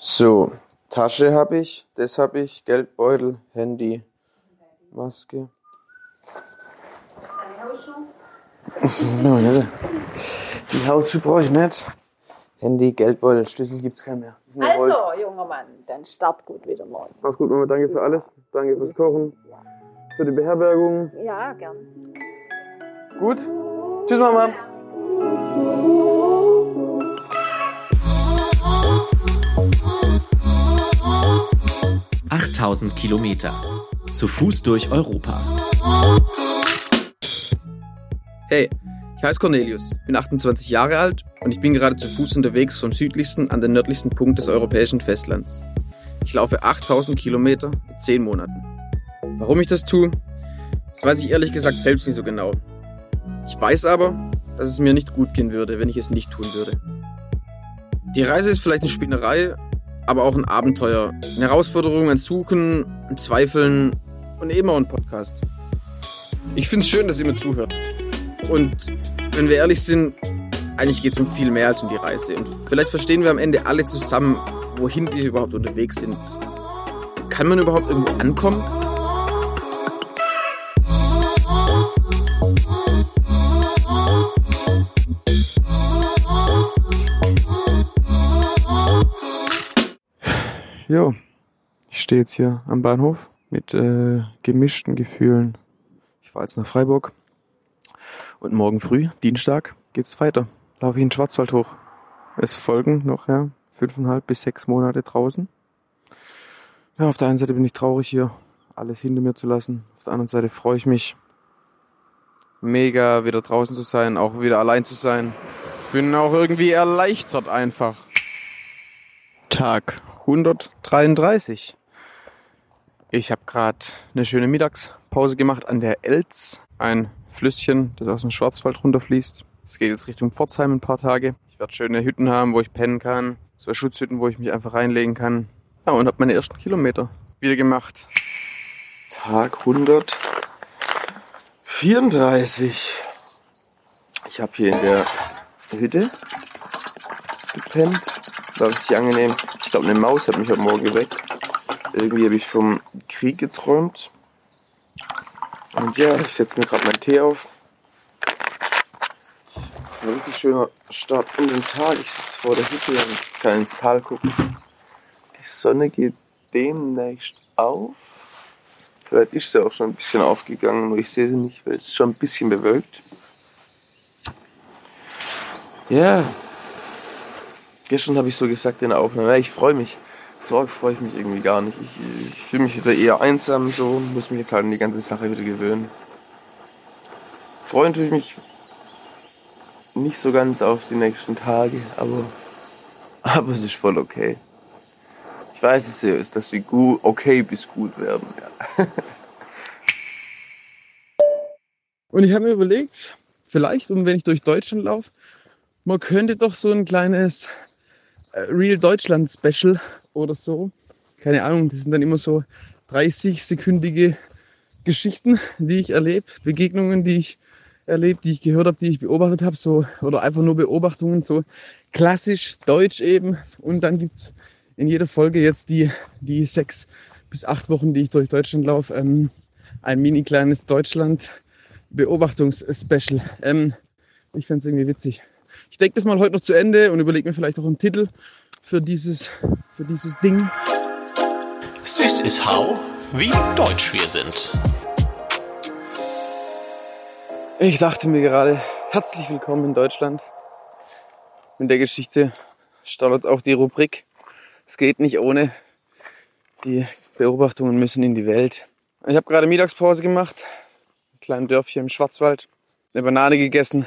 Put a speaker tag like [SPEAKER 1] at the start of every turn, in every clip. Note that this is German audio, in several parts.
[SPEAKER 1] So, Tasche habe ich, das habe ich, Geldbeutel, Handy, Maske. Die Hausschuhe brauche ich nicht. Handy, Geldbeutel, Schlüssel gibt's keinen mehr.
[SPEAKER 2] Also,
[SPEAKER 1] Holz.
[SPEAKER 2] junger Mann, dann start gut wieder morgen.
[SPEAKER 1] Mach's gut, Mama. Danke für alles. Danke fürs Kochen. Für die Beherbergung.
[SPEAKER 2] Ja, gern.
[SPEAKER 1] Gut. Tschüss, Mama.
[SPEAKER 3] Achttausend Kilometer. Zu Fuß durch Europa.
[SPEAKER 4] Hey, ich heiße Cornelius, bin 28 Jahre alt und ich bin gerade zu Fuß unterwegs vom südlichsten an den nördlichsten Punkt des europäischen Festlands. Ich laufe 8000 Kilometer in 10 Monaten. Warum ich das tue, das weiß ich ehrlich gesagt selbst nicht so genau. Ich weiß aber, dass es mir nicht gut gehen würde, wenn ich es nicht tun würde. Die Reise ist vielleicht eine Spinnerei, aber auch ein Abenteuer. Eine Herausforderung, ein Suchen, ein Zweifeln und eben auch ein Podcast. Ich finde es schön, dass ihr mir zuhört. Und wenn wir ehrlich sind, eigentlich geht es um viel mehr als um die Reise. Und vielleicht verstehen wir am Ende alle zusammen, wohin wir überhaupt unterwegs sind. Kann man überhaupt irgendwo ankommen?
[SPEAKER 1] Jo, ich stehe jetzt hier am Bahnhof mit äh, gemischten Gefühlen. Ich fahre jetzt nach Freiburg und morgen früh, Dienstag, geht's weiter. Laufe ich in den Schwarzwald hoch. Es folgen noch ja, fünfeinhalb bis sechs Monate draußen. Ja, auf der einen Seite bin ich traurig hier, alles hinter mir zu lassen. Auf der anderen Seite freue ich mich mega wieder draußen zu sein, auch wieder allein zu sein. Bin auch irgendwie erleichtert einfach. Tag 133. Ich habe gerade eine schöne Mittagspause gemacht an der Elz, ein Flüsschen, das aus dem Schwarzwald runterfließt. Es geht jetzt Richtung Pforzheim ein paar Tage. Ich werde schöne Hütten haben, wo ich pennen kann, so Schutzhütten, wo ich mich einfach reinlegen kann. Ja, und habe meine ersten Kilometer wieder gemacht. Tag 134. Ich habe hier in der Hütte gepennt. War richtig angenehm. Ich glaube, eine Maus hat mich heute Morgen geweckt. Irgendwie habe ich vom Krieg geträumt. Und ja, ich setze mir gerade meinen Tee auf. Ein richtig schöner Start in den Tag. Ich sitze vor der Hütte und kann ins Tal gucken. Die Sonne geht demnächst auf. Vielleicht ist sie auch schon ein bisschen aufgegangen, nur ich sehe sie nicht, weil es schon ein bisschen bewölkt. Ja, Gestern habe ich so gesagt in der Aufnahme, ich freue mich. Sorge freue ich mich irgendwie gar nicht. Ich, ich fühle mich wieder eher einsam, so muss mich jetzt halt an die ganze Sache wieder gewöhnen. Freuen tue ich mich nicht so ganz auf die nächsten Tage, aber, aber es ist voll okay. Ich weiß es ist, dass sie gut, okay bis gut werden. Ja.
[SPEAKER 4] Und ich habe mir überlegt, vielleicht, und wenn ich durch Deutschland laufe, man könnte doch so ein kleines Real Deutschland Special oder so. Keine Ahnung, das sind dann immer so 30-sekündige Geschichten, die ich erlebe, Begegnungen, die ich erlebt, die ich gehört habe, die ich beobachtet habe, so oder einfach nur Beobachtungen, so klassisch deutsch eben. Und dann gibt's in jeder Folge jetzt die, die sechs bis acht Wochen, die ich durch Deutschland laufe, ähm, ein mini kleines Deutschland Beobachtungs-Special. Ähm, ich fände es irgendwie witzig. Ich denke das mal heute noch zu Ende und überlege mir vielleicht auch einen Titel für dieses, für dieses Ding.
[SPEAKER 3] This is how, wie deutsch wir sind.
[SPEAKER 1] Ich dachte mir gerade, herzlich willkommen in Deutschland. Mit der Geschichte startet auch die Rubrik. Es geht nicht ohne. Die Beobachtungen müssen in die Welt. Ich habe gerade Mittagspause gemacht. Ein kleines Dörfchen im Schwarzwald. Eine Banane gegessen.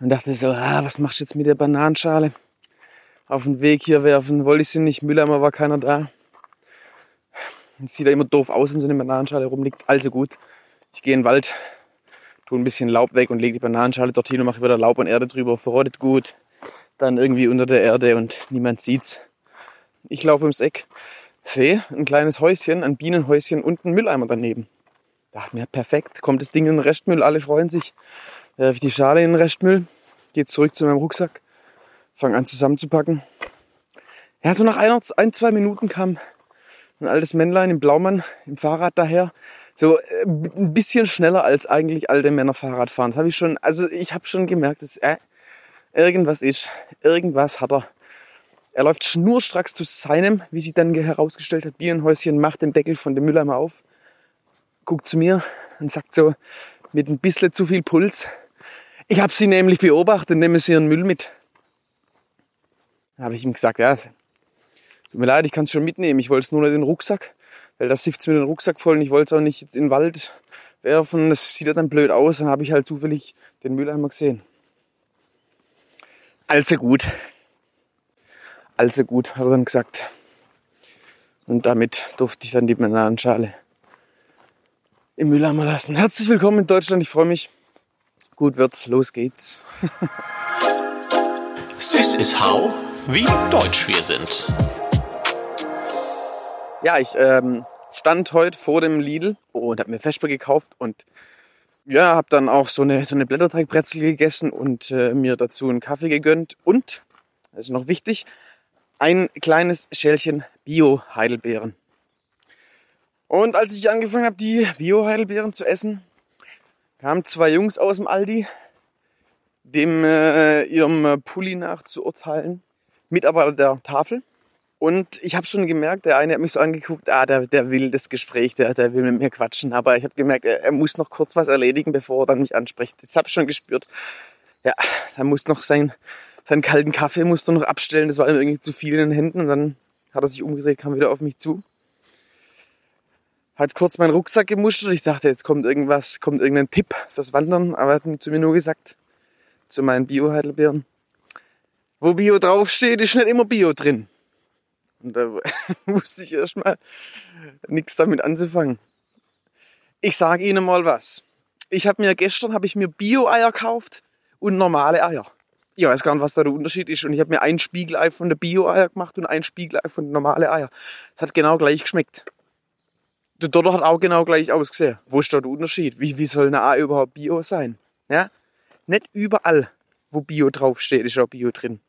[SPEAKER 1] Und dachte so, ah, was machst du jetzt mit der Bananenschale? Auf den Weg hier werfen. Wollte ich sie nicht. Mülleimer war keiner da. Sieht ja immer doof aus, wenn so eine Bananenschale rumliegt. Also gut. Ich gehe in den Wald, tue ein bisschen Laub weg und lege die Bananenschale dorthin und mache wieder Laub und Erde drüber. Verrottet gut. Dann irgendwie unter der Erde und niemand sieht's. Ich laufe ums Eck, sehe ein kleines Häuschen, ein Bienenhäuschen und einen Mülleimer daneben. Dachte mir, perfekt, kommt das Ding in den Restmüll, alle freuen sich. Werfe ich die Schale in den Restmüll, gehe zurück zu meinem Rucksack, fange an zusammenzupacken. Ja, so nach ein, ein, zwei Minuten kam ein altes Männlein im Blaumann im Fahrrad daher. So äh, ein bisschen schneller als eigentlich alte Männer Fahrrad fahren. Das habe ich schon, also ich habe schon gemerkt, dass äh, irgendwas ist. Irgendwas hat er. Er läuft schnurstracks zu seinem, wie sie dann herausgestellt hat, Bienenhäuschen, macht den Deckel von dem Mülleimer auf, guckt zu mir und sagt so mit ein bisschen zu viel Puls, ich habe sie nämlich beobachtet, nehme sie ihren Müll mit. Da habe ich ihm gesagt, ja, tut mir leid, ich kann es schon mitnehmen. Ich wollte es nur in den Rucksack, weil das sifft mir den Rucksack voll und ich wollte es auch nicht jetzt in den Wald werfen. Das sieht ja dann blöd aus. Dann habe ich halt zufällig den Mülleimer gesehen. Also gut. Also gut, hat er dann gesagt. Und damit durfte ich dann die Bananenschale im Mülleimer lassen. Herzlich willkommen in Deutschland, ich freue mich. Gut wird's, los geht's.
[SPEAKER 3] This is how, wie deutsch wir sind.
[SPEAKER 1] Ja, ich ähm, stand heute vor dem Lidl und habe mir Vesper gekauft und ja, habe dann auch so eine, so eine Blätterteigbrezel gegessen und äh, mir dazu einen Kaffee gegönnt und, das ist noch wichtig, ein kleines Schälchen Bio-Heidelbeeren. Und als ich angefangen habe, die Bio-Heidelbeeren zu essen, kamen zwei Jungs aus dem Aldi, dem äh, ihrem Pulli nach zu urteilen, Mitarbeiter der Tafel. Und ich habe schon gemerkt, der eine hat mich so angeguckt, ah, der, der will das Gespräch, der, der will mit mir quatschen. Aber ich habe gemerkt, er, er, muss noch kurz was erledigen, bevor er dann mich anspricht. Das habe ich schon gespürt. Ja, er muss noch sein, seinen kalten Kaffee musste noch abstellen. Das war ihm irgendwie zu viel in den Händen. Und dann hat er sich umgedreht, kam wieder auf mich zu hat kurz meinen Rucksack gemuschelt. Ich dachte, jetzt kommt irgendwas, kommt irgendein Tipp fürs Wandern, aber er hat zu mir nur gesagt, zu meinen Bio-Heidelbeeren, wo Bio draufsteht, ist nicht immer Bio drin. Und da wusste ich erstmal nichts damit anzufangen. Ich sage Ihnen mal was. Ich habe mir gestern habe ich mir Bio-Eier gekauft und normale Eier. Ich weiß gar nicht, was da der Unterschied ist. Und ich habe mir ein Spiegelei von der Bio-Eier gemacht und ein Spiegelei von normale Eier. Es hat genau gleich geschmeckt. Der Dotter hat auch genau gleich ausgesehen. Wo ist da der Unterschied? Wie, wie soll eine A überhaupt Bio sein? Ja? Nicht überall, wo Bio draufsteht, ist auch Bio drin.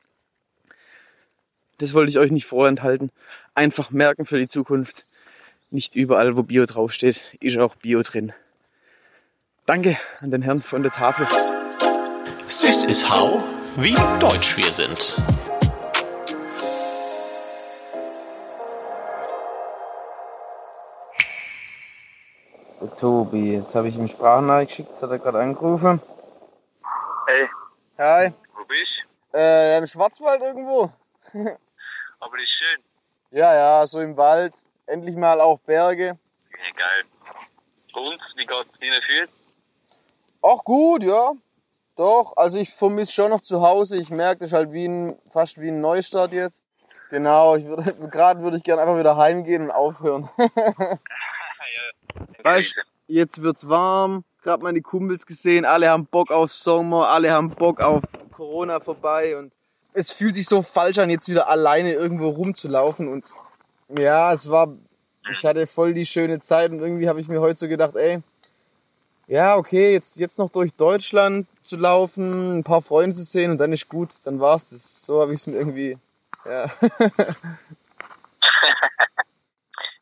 [SPEAKER 1] Das wollte ich euch nicht vorenthalten. Einfach merken für die Zukunft. Nicht überall, wo Bio draufsteht, ist auch Bio drin. Danke an den Herrn von der Tafel.
[SPEAKER 3] This is how, wie deutsch wir sind.
[SPEAKER 1] Tobi, jetzt habe ich ihm Sprachnachricht geschickt, jetzt hat er gerade angerufen.
[SPEAKER 5] Hey,
[SPEAKER 1] Hi.
[SPEAKER 5] wo bist
[SPEAKER 1] Äh, im Schwarzwald irgendwo?
[SPEAKER 5] du? Aber das ist schön.
[SPEAKER 1] Ja, ja, so im Wald. Endlich mal auch Berge.
[SPEAKER 5] Ja, geil. Und, wie geht's dir fühlt?
[SPEAKER 1] Ach gut, ja. Doch, also ich vermisse schon noch zu Hause. Ich merke, das ist halt wie ein, fast wie ein Neustart jetzt. Genau, ich würde, gerade würde ich gerne einfach wieder heimgehen und aufhören. Weißt, jetzt wird's warm, gerade meine Kumpels gesehen, alle haben Bock auf Sommer, alle haben Bock auf Corona vorbei und es fühlt sich so falsch an, jetzt wieder alleine irgendwo rumzulaufen und ja, es war, ich hatte voll die schöne Zeit und irgendwie habe ich mir heute so gedacht, ey, ja, okay, jetzt, jetzt noch durch Deutschland zu laufen, ein paar Freunde zu sehen und dann ist gut, dann war's das. So habe ich es mir irgendwie, ja.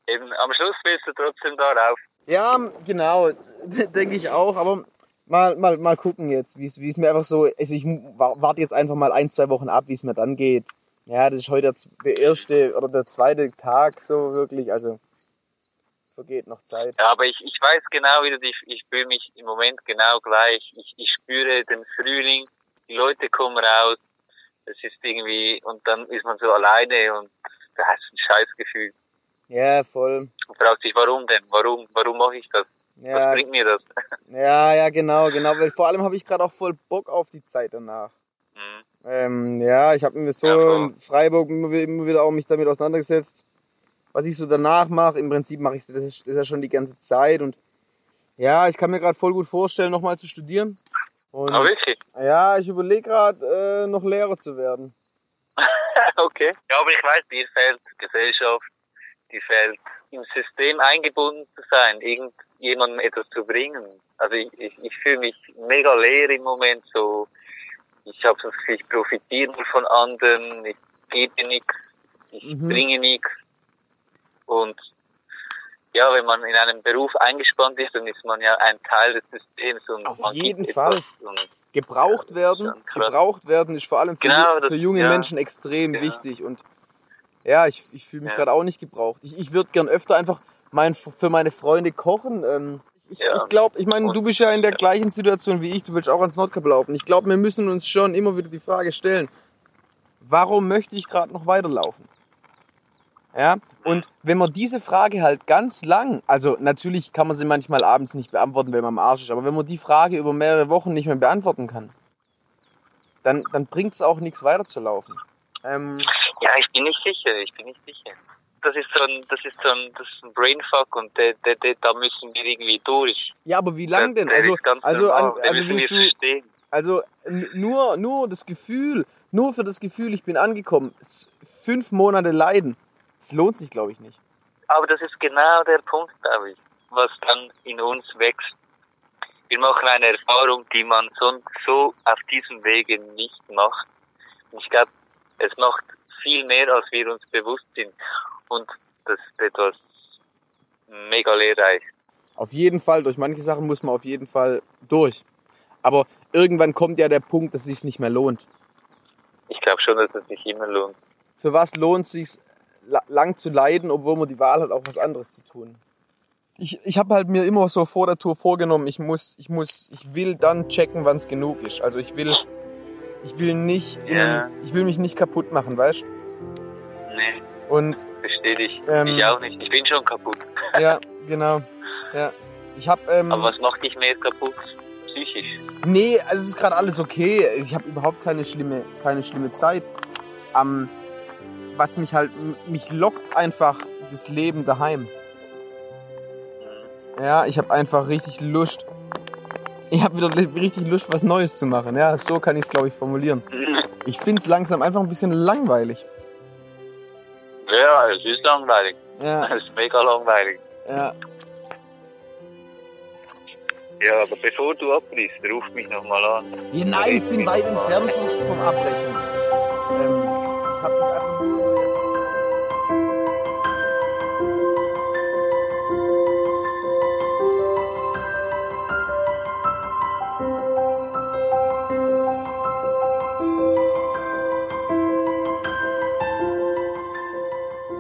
[SPEAKER 5] Eben, am Schluss willst du trotzdem darauf.
[SPEAKER 1] Ja, genau, denke ich auch, aber mal, mal, mal gucken jetzt, wie es mir einfach so, also ich wa- warte jetzt einfach mal ein, zwei Wochen ab, wie es mir dann geht. Ja, das ist heute der erste oder der zweite Tag so wirklich, also vergeht noch Zeit.
[SPEAKER 5] Ja, aber ich, ich weiß genau, wie du dich, ich fühle mich im Moment genau gleich. Ich, ich spüre den Frühling, die Leute kommen raus, es ist irgendwie, und dann ist man so alleine und da hast du ein Scheißgefühl.
[SPEAKER 1] Ja, voll.
[SPEAKER 5] Und fragt sich, warum denn? Warum, warum mache ich das? Was
[SPEAKER 1] Ja,
[SPEAKER 5] bringt mir das?
[SPEAKER 1] ja, ja, genau, genau, weil vor allem habe ich gerade auch voll Bock auf die Zeit danach.
[SPEAKER 5] Hm.
[SPEAKER 1] Ähm, ja, ich habe mir so
[SPEAKER 5] Ja,
[SPEAKER 1] in Freiburg immer wieder auch mich damit auseinandergesetzt, was ich so danach mache. Im Prinzip mache ich das, ist- das ist ja schon die ganze Zeit und ja, ich kann mir gerade voll gut vorstellen, nochmal zu studieren. Und
[SPEAKER 5] Ah, wirklich?
[SPEAKER 1] ja, ich überlege gerade, äh, noch Lehrer zu werden.
[SPEAKER 5] okay. Ja, aber ich weiß, dir fehlt Gesellschaft, dir fehlt im System eingebunden zu sein, irgendjemandem etwas zu bringen. Also ich, ich, ich fühle mich mega leer im Moment so. Ich habe das Gefühl, ich profitiere nur von anderen, ich gebe nichts ich
[SPEAKER 1] Mhm.
[SPEAKER 5] bringe nichts. Und ja, wenn man in einem Beruf eingespannt ist, dann ist man ja ein Teil des Systems und
[SPEAKER 1] Auf
[SPEAKER 5] man
[SPEAKER 1] jeden
[SPEAKER 5] gibt
[SPEAKER 1] Fall.
[SPEAKER 5] Und
[SPEAKER 1] Gebraucht werden, gebraucht werden ist vor allem für,
[SPEAKER 5] Genau, das-
[SPEAKER 1] für junge
[SPEAKER 5] ja.
[SPEAKER 1] Menschen extrem
[SPEAKER 5] Ja.
[SPEAKER 1] wichtig. Und ja, ich, ich fühle mich
[SPEAKER 5] Ja.
[SPEAKER 1] gerade auch nicht gebraucht. Ich, ich würde gern öfter einfach mein, für meine Freunde kochen. Ähm, ich
[SPEAKER 5] Ja.
[SPEAKER 1] ich glaube, ich meine, du bist ja in der gleichen Situation wie ich, du willst auch ans Nordkap laufen. Ich glaube, wir müssen uns schon immer wieder die Frage stellen, warum möchte ich gerade noch weiterlaufen? Ja, und wenn man diese Frage halt ganz lang, also natürlich kann man sie manchmal abends nicht beantworten, wenn man am Arsch ist, aber wenn man die Frage über mehrere Wochen nicht mehr beantworten kann, dann, dann bringt es auch nichts weiterzulaufen. Ähm,
[SPEAKER 5] ja, ich bin nicht sicher, ich bin nicht sicher. Das ist so ein, das ist so ein, das ist ein Brainfuck und der, der, der, da müssen wir irgendwie durch.
[SPEAKER 1] ja, aber wie lang denn? Also, also, an, also du, also nur, nur das Gefühl, nur für das Gefühl, ich bin angekommen, fünf Monate leiden, das lohnt sich, glaube ich, nicht.
[SPEAKER 5] Aber das ist genau der Punkt, glaube ich, was dann in uns wächst. Wir machen eine Erfahrung, die man sonst so auf diesem Wege nicht macht. Und ich glaube, es macht viel mehr, als wir uns bewusst sind. Und das ist etwas mega lehrreich.
[SPEAKER 1] Auf jeden Fall, durch manche Sachen muss man auf jeden Fall durch. Aber irgendwann kommt ja der Punkt, dass es sich nicht mehr lohnt.
[SPEAKER 5] Ich glaube schon, dass es sich immer lohnt.
[SPEAKER 1] Für was lohnt es sich la- lang zu leiden, obwohl man die Wahl hat, auch was anderes zu tun? Ich, ich habe halt mir immer so vor der Tour vorgenommen, ich muss, ich muss, ich will dann checken, wann es genug ist. Also ich will, ich will nicht,
[SPEAKER 5] Ja.
[SPEAKER 1] ich will mich nicht kaputt machen, weißt?
[SPEAKER 5] Nee,
[SPEAKER 1] Und
[SPEAKER 5] verstehe dich.
[SPEAKER 1] Ähm,
[SPEAKER 5] ich auch nicht. Ich bin schon kaputt.
[SPEAKER 1] ja, genau, ja. Ich habe ähm,
[SPEAKER 5] Aber was macht dich mehr kaputt? Psychisch.
[SPEAKER 1] Nee, also es ist gerade alles okay. Ich habe überhaupt keine schlimme, keine schlimme Zeit. Ähm, was mich halt, mich lockt einfach das Leben daheim.
[SPEAKER 5] Mhm.
[SPEAKER 1] Ja, ich habe einfach richtig Lust. Ich habe wieder richtig Lust, was Neues zu machen. Ja, so kann ich es, glaube ich, formulieren. Ich find's langsam einfach ein bisschen langweilig.
[SPEAKER 5] Ja, es ist langweilig.
[SPEAKER 1] Ja,
[SPEAKER 5] Es ist mega langweilig.
[SPEAKER 1] ja.
[SPEAKER 5] Ja, aber bevor du abbrichst, ruf mich nochmal an.
[SPEAKER 1] ja nein, ich bin weit entfernt vom, Abbrechen. Ähm, ich hab mich einfach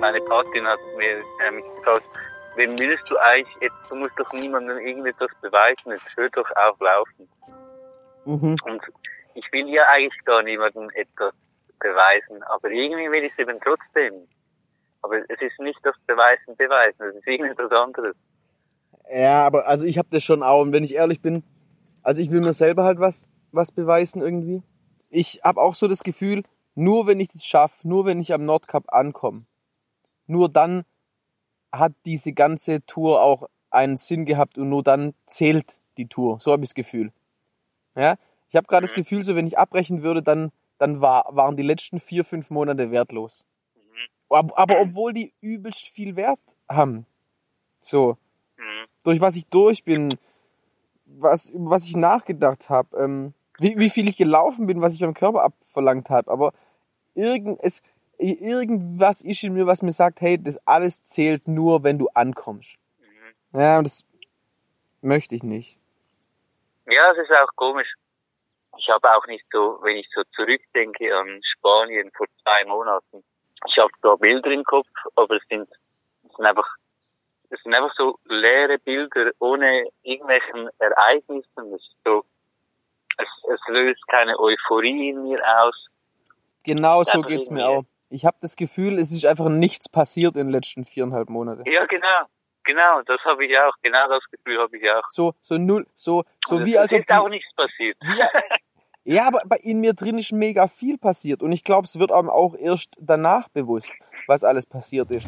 [SPEAKER 5] Meine Patin hat mir äh, mich gefragt, wem willst du eigentlich, jetzt, du musst doch niemandem irgendetwas beweisen, jetzt hör doch auf laufen.
[SPEAKER 1] Mhm.
[SPEAKER 5] Und ich will ja eigentlich gar niemandem etwas beweisen, aber irgendwie will ich es eben trotzdem. Aber es ist nicht das Beweisen, Beweisen, es ist irgendetwas anderes.
[SPEAKER 1] Ja, aber also ich habe das schon auch. Und wenn ich ehrlich bin, also ich will mir selber halt was, was beweisen irgendwie. Ich habe auch so das Gefühl, nur wenn ich das schaffe, nur wenn ich am Nordkap ankomme, nur dann hat diese ganze Tour auch einen Sinn gehabt und nur dann zählt die Tour. So habe ich das Gefühl. Ja, ich habe gerade das Gefühl, so wenn ich abbrechen würde, dann dann war, waren die letzten vier fünf Monate wertlos. Aber, aber obwohl die übelst viel Wert haben. So
[SPEAKER 5] Mhm.
[SPEAKER 1] durch was ich durch bin, was, über was ich nachgedacht habe, ähm, wie, wie viel ich gelaufen bin, was ich beim Körper abverlangt habe. Aber irgend, es, irgendwas ist in mir, was mir sagt, hey, das alles zählt nur, wenn du ankommst. Ja, und das möchte ich nicht.
[SPEAKER 5] Ja, es ist auch komisch. Ich habe auch nicht so, wenn ich so zurückdenke an Spanien vor zwei Monaten, ich habe da Bilder im Kopf, aber es sind, es sind einfach, es sind einfach so leere Bilder ohne irgendwelchen Ereignissen. Es ist so, es, es löst keine Euphorie in mir aus.
[SPEAKER 1] Genau so geht's mir auch. Ich habe das Gefühl, es ist einfach nichts passiert in den letzten viereinhalb Monaten.
[SPEAKER 5] Ja, genau, genau, das habe ich auch, genau das Gefühl habe ich auch.
[SPEAKER 1] So, so null, so, so wie
[SPEAKER 5] es
[SPEAKER 1] als ob
[SPEAKER 5] ist auch
[SPEAKER 1] die,
[SPEAKER 5] nichts passiert.
[SPEAKER 1] Ja, aber bei- in mir drin ist mega viel passiert und ich glaube, es wird einem auch erst danach bewusst, was alles passiert ist.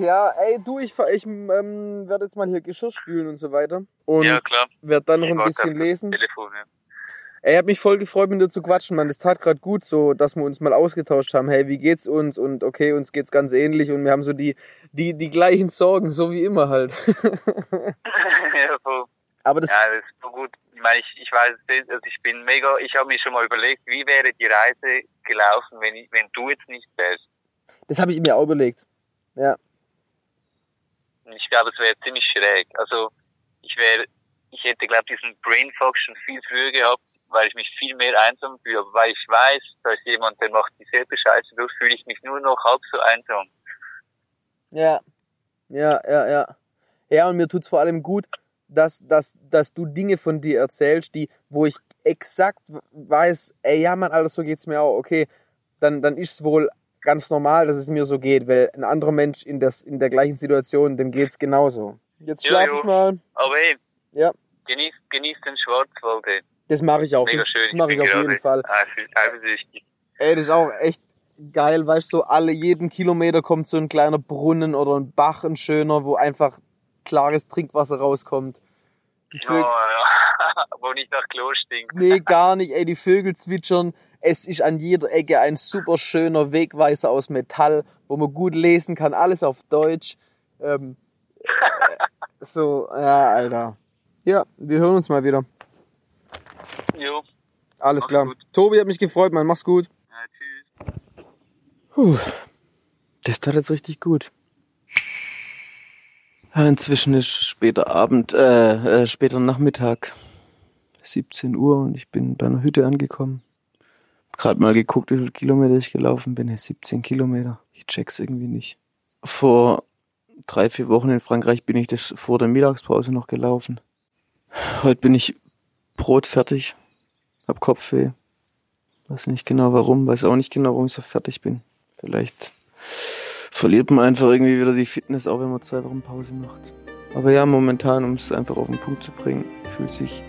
[SPEAKER 1] Ja, ey, du, ich, ich ähm, werde jetzt mal hier Geschirr spülen und so weiter. Und
[SPEAKER 5] ja, klar.
[SPEAKER 1] werde dann noch
[SPEAKER 5] Ich
[SPEAKER 1] ein bisschen lesen.
[SPEAKER 5] Telefon, ja.
[SPEAKER 1] Ey, hat mich voll gefreut, mit dir zu quatschen, Mann. Das tat gerade gut, so, dass wir uns mal ausgetauscht haben. Hey, wie geht's uns? Und okay, uns geht's ganz ähnlich und wir haben so die, die, die gleichen Sorgen, so wie immer halt.
[SPEAKER 5] ja, voll.
[SPEAKER 1] Aber das,
[SPEAKER 5] ja, das ist so gut. Ich meine, ich, ich weiß, es, also ich bin mega, ich habe mir schon mal überlegt, wie wäre die Reise gelaufen, wenn, ich, wenn du jetzt nicht wärst.
[SPEAKER 1] das habe ich mir auch überlegt. Ja.
[SPEAKER 5] Ich glaube, es wäre ziemlich schräg. Also, ich wäre, ich hätte, glaube diesen Brain Fog schon viel früher gehabt, weil ich mich viel mehr einsam fühle. Weil ich weiß, da ist jemand, der macht dieselbe Scheiße durch, fühle ich mich nur noch halb so einsam.
[SPEAKER 1] Ja. Ja, ja, ja. Ja, und mir tut's vor allem gut, dass, dass, dass du Dinge von dir erzählst, die, wo ich exakt weiß, ey, ja, Mann, Alter, so geht's mir auch. Okay, dann, dann ist's wohl ganz normal, dass es mir so geht, weil ein anderer Mensch in, das, in der gleichen Situation, dem geht's genauso. Jetzt
[SPEAKER 5] Jo,
[SPEAKER 1] schlaf
[SPEAKER 5] jo.
[SPEAKER 1] ich mal.
[SPEAKER 5] Aber hey,
[SPEAKER 1] Ja.
[SPEAKER 5] genieß, genieß den Schwarzwald. ey.
[SPEAKER 1] Das mache ich auch.
[SPEAKER 5] Mega
[SPEAKER 1] Das,
[SPEAKER 5] schön.
[SPEAKER 1] das mache ich auf jeden Fall.
[SPEAKER 5] Eifersüchtig.
[SPEAKER 1] Ey, das ist auch echt geil, weißt du, so alle jeden Kilometer kommt so ein kleiner Brunnen oder ein Bach, ein schöner, wo einfach klares Trinkwasser rauskommt. Die
[SPEAKER 5] Ja,
[SPEAKER 1] Vögel,
[SPEAKER 5] ja. Wo nicht nach Klo stinkt.
[SPEAKER 1] nee, gar nicht, ey, die Vögel zwitschern. Es ist an jeder Ecke ein super schöner Wegweiser aus Metall, wo man gut lesen kann, alles auf Deutsch. Ähm, äh, so, ja, Alter. Ja, wir hören uns mal wieder.
[SPEAKER 5] Jo.
[SPEAKER 1] Alles klar.
[SPEAKER 5] gut.
[SPEAKER 1] Tobi hat mich gefreut, man. Mach's gut.
[SPEAKER 5] Ja, tschüss.
[SPEAKER 1] Puh, das tat jetzt richtig gut. Inzwischen ist später Abend, äh, äh, später Nachmittag, 17 Uhr und ich bin bei einer Hütte angekommen. Gerade mal geguckt, wie viele Kilometer ich gelaufen bin. Ja, 17 Kilometer. Ich check's irgendwie nicht. Vor drei, vier Wochen in Frankreich bin ich das vor der Mittagspause noch gelaufen. Heute bin ich brotfertig, hab Kopfweh. Weiß nicht genau warum, weiß auch nicht genau, warum ich so fertig bin. Vielleicht verliert man einfach irgendwie wieder die Fitness, auch wenn man zwei Wochen Pause macht. Aber ja, momentan, um es einfach auf den Punkt zu bringen, fühlt sich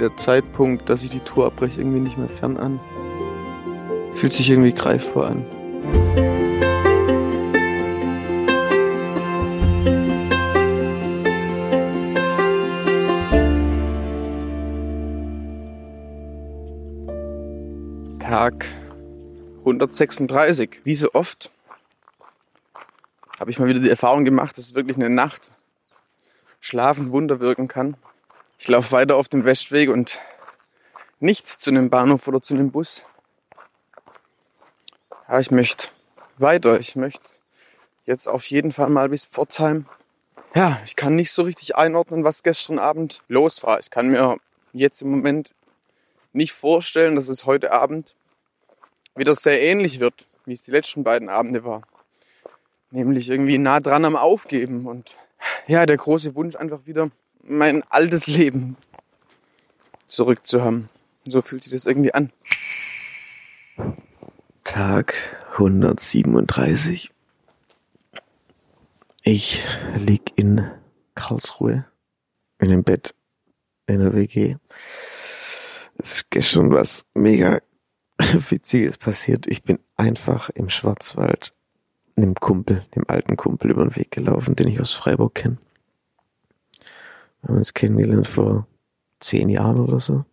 [SPEAKER 1] der Zeitpunkt, dass ich die Tour abbreche, irgendwie nicht mehr fern an. Fühlt sich irgendwie greifbar an. Tag 136. Wie so oft habe ich mal wieder die Erfahrung gemacht, dass wirklich eine Nacht Schlafen Wunder wirken kann. Ich laufe weiter auf dem Westweg und nicht zu einem Bahnhof oder zu einem Bus. Ja, ich möchte weiter. Ich möchte jetzt auf jeden Fall mal bis Pforzheim. Ja, ich kann nicht so richtig einordnen, was gestern Abend los war. Ich kann mir jetzt im Moment nicht vorstellen, dass es heute Abend wieder sehr ähnlich wird, wie es die letzten beiden Abende war. Nämlich irgendwie nah dran am Aufgeben und ja, der große Wunsch einfach wieder mein altes Leben zurückzuhaben. So fühlt sich das irgendwie an. Tag 137. Ich lieg in Karlsruhe in einem Bett in der WG. Es ist gestern was mega Witziges passiert. Ich bin einfach im Schwarzwald einem Kumpel, dem alten Kumpel über den Weg gelaufen, den ich aus Freiburg kenne. Wir haben uns kennengelernt vor zehn Jahren oder so.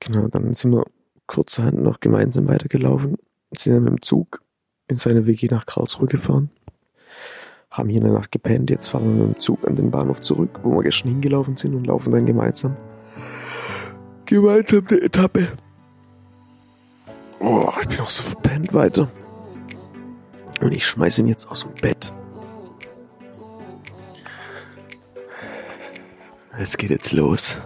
[SPEAKER 1] Genau, dann sind wir kurzerhand noch gemeinsam weitergelaufen, sind dann mit dem Zug in seine WG nach Karlsruhe gefahren, haben hier in der Nacht gepennt, jetzt fahren wir mit dem Zug an den Bahnhof zurück, wo wir gestern hingelaufen sind und laufen dann gemeinsam gemeinsam eine Etappe. Oh, ich bin auch so verpennt weiter. Und ich schmeiß ihn jetzt aus dem Bett. Es geht jetzt los.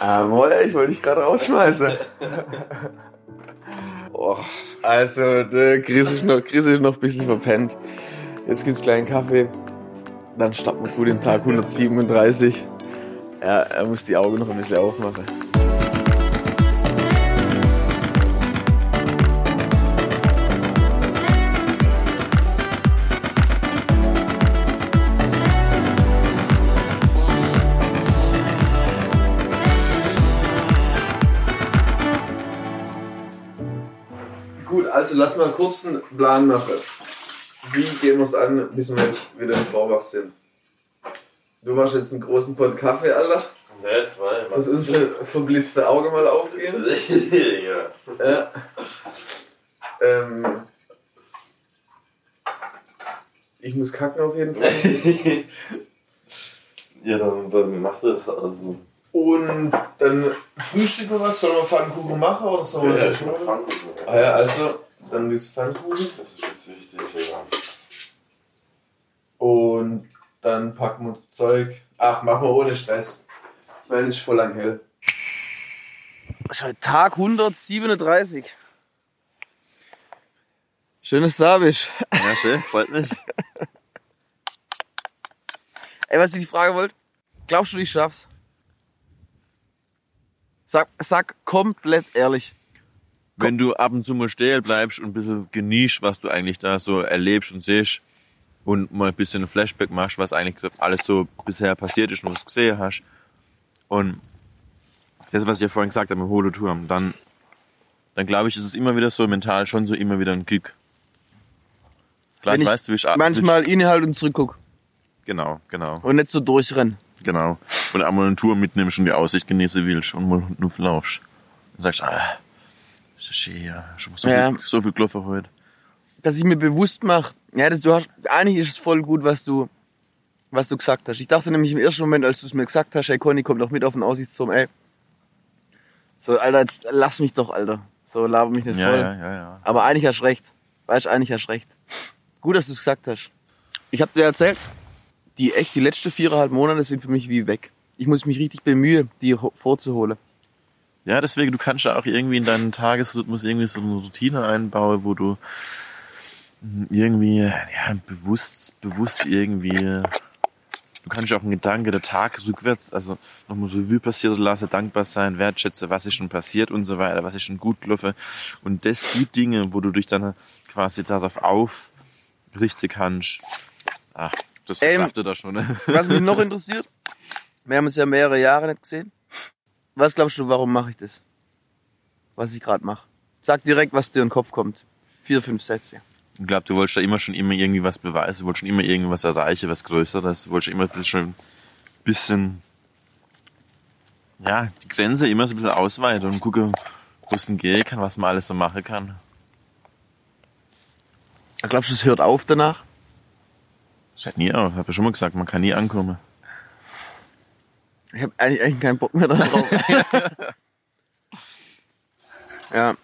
[SPEAKER 1] Aber ich wollte dich gerade rausschmeißen. oh, also, der Chris ist, noch, Chris ist noch ein bisschen verpennt. Jetzt gibt's gleich einen Kaffee. Dann starten wir gut den Tag 137. Ja, er muss die Augen noch ein bisschen aufmachen. Also lass mal kurz einen Plan machen. Wie gehen wir es an, bis wir jetzt wieder im Vorwach sind? Du machst jetzt einen großen Pott Kaffee, Alter,
[SPEAKER 6] Ne, zwei.
[SPEAKER 1] dass unsere verblitzte Auge mal aufgehen.
[SPEAKER 6] ja.
[SPEAKER 1] Ja. Ähm, ich muss kacken auf jeden Fall.
[SPEAKER 6] ja, dann, dann mach das. Also.
[SPEAKER 1] Und dann frühstücken wir was. Sollen wir Pfannkuchen machen oder sollen wir
[SPEAKER 6] Ja,
[SPEAKER 1] das machen? Ah ja, also, dann gibt's Pfannkuchen.
[SPEAKER 6] Das ist jetzt wichtig, ja.
[SPEAKER 1] Und dann packen wir das Zeug. Ach, machen wir ohne Stress. Ich meine, es ist voll lang hell. Es ist heute Tag 137. Schön, dass du da bist.
[SPEAKER 6] Ja, schön, freut mich.
[SPEAKER 1] Ey, was ich dich fragen wollte, glaubst du, ich schaff's? Sag, sag komplett ehrlich.
[SPEAKER 7] Wenn du ab und zu mal stehen bleibst und ein bisschen genießt, was du eigentlich da so erlebst und siehst und mal ein bisschen ein Flashback machst, was eigentlich alles so bisher passiert ist und was du gesehen hast und das, was ich ja vorhin gesagt habe mit Holoturm, dann, dann glaube ich, ist es immer wieder so mental schon so immer wieder ein Glück. Gleich
[SPEAKER 1] Wenn
[SPEAKER 7] weißt du, wie ich
[SPEAKER 1] Manchmal innehalte und zurückguck
[SPEAKER 7] Genau, genau,
[SPEAKER 1] und nicht so durchrennen.
[SPEAKER 7] genau. Und einmal eine Tour mitnimmst und die Aussicht genießen willst und mal nur laufst. Und sagst, ah, ist das schön hier. Schon so,
[SPEAKER 1] Ja.
[SPEAKER 7] viel, so viel Kloffer heute.
[SPEAKER 1] Dass ich mir bewusst mache, ja, das, du hast, eigentlich ist es voll gut, was du, was du gesagt hast. Ich dachte nämlich im ersten Moment, als du es mir gesagt hast, ey Conny, komm doch mit auf den Aussichtsturm, ey. So, Alter, jetzt lass mich doch, Alter. So, laber mich nicht
[SPEAKER 7] Ja,
[SPEAKER 1] voll.
[SPEAKER 7] ja, ja, ja.
[SPEAKER 1] Aber eigentlich hast du recht. Weißt du, eigentlich hast du recht. Gut, dass du es gesagt hast. Ich habe dir erzählt, die echt, die letzten viereinhalb Monate sind für mich wie weg. Ich muss mich richtig bemühen, die ho- vorzuholen.
[SPEAKER 7] Ja, deswegen, du kannst ja auch irgendwie in deinen Tagesrhythmus irgendwie so eine Routine einbauen, wo du irgendwie, ja, bewusst, bewusst irgendwie, du kannst ja auch einen Gedanke, der Tag rückwärts, also nochmal Revue passiert lassen, dankbar sein, wertschätzen, was ist schon passiert und so weiter, was ist schon gut gelaufen. Und das, die Dinge, wo du dich dann quasi darauf aufrichten kannst, ach, das
[SPEAKER 1] Ähm,
[SPEAKER 7] verkraftet da schon, ne?
[SPEAKER 1] Was mich noch interessiert, wir haben uns ja mehrere Jahre nicht gesehen. Was glaubst du, warum mache ich das? Was ich gerade mache. Sag direkt, was dir in den Kopf kommt. Vier, fünf Sätze.
[SPEAKER 7] Ich glaube, du wolltest da immer schon immer irgendwie was beweisen, du wolltest schon immer irgendwas erreichen, was Größeres, du wolltest immer ein bisschen, ja, die Grenze immer so ein bisschen ausweiten und gucken, wo es denn gehen kann, was man alles so machen kann.
[SPEAKER 1] Glaubst du, es hört auf danach?
[SPEAKER 7] Das hört nie auf, hab ja schon mal gesagt, man kann nie ankommen.
[SPEAKER 1] Ich habe eigentlich, eigentlich keinen Bock mehr darauf. ja.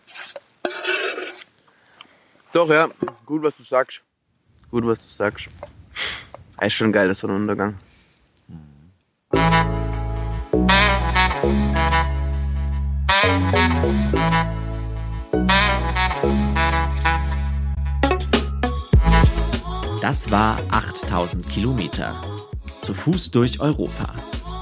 [SPEAKER 1] Doch, ja. Gut, was du sagst. Gut, was du sagst. Ja, Ist schon geil, der Sonnenuntergang.
[SPEAKER 3] Das war 8000 Kilometer. Zu Fuß durch Europa.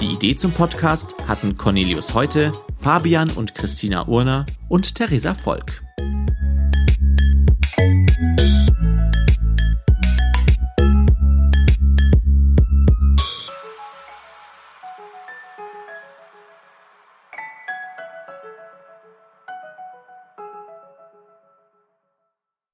[SPEAKER 3] Die Idee zum Podcast hatten Cornelius Heute, Fabian und Christina Urner und Theresa Volk.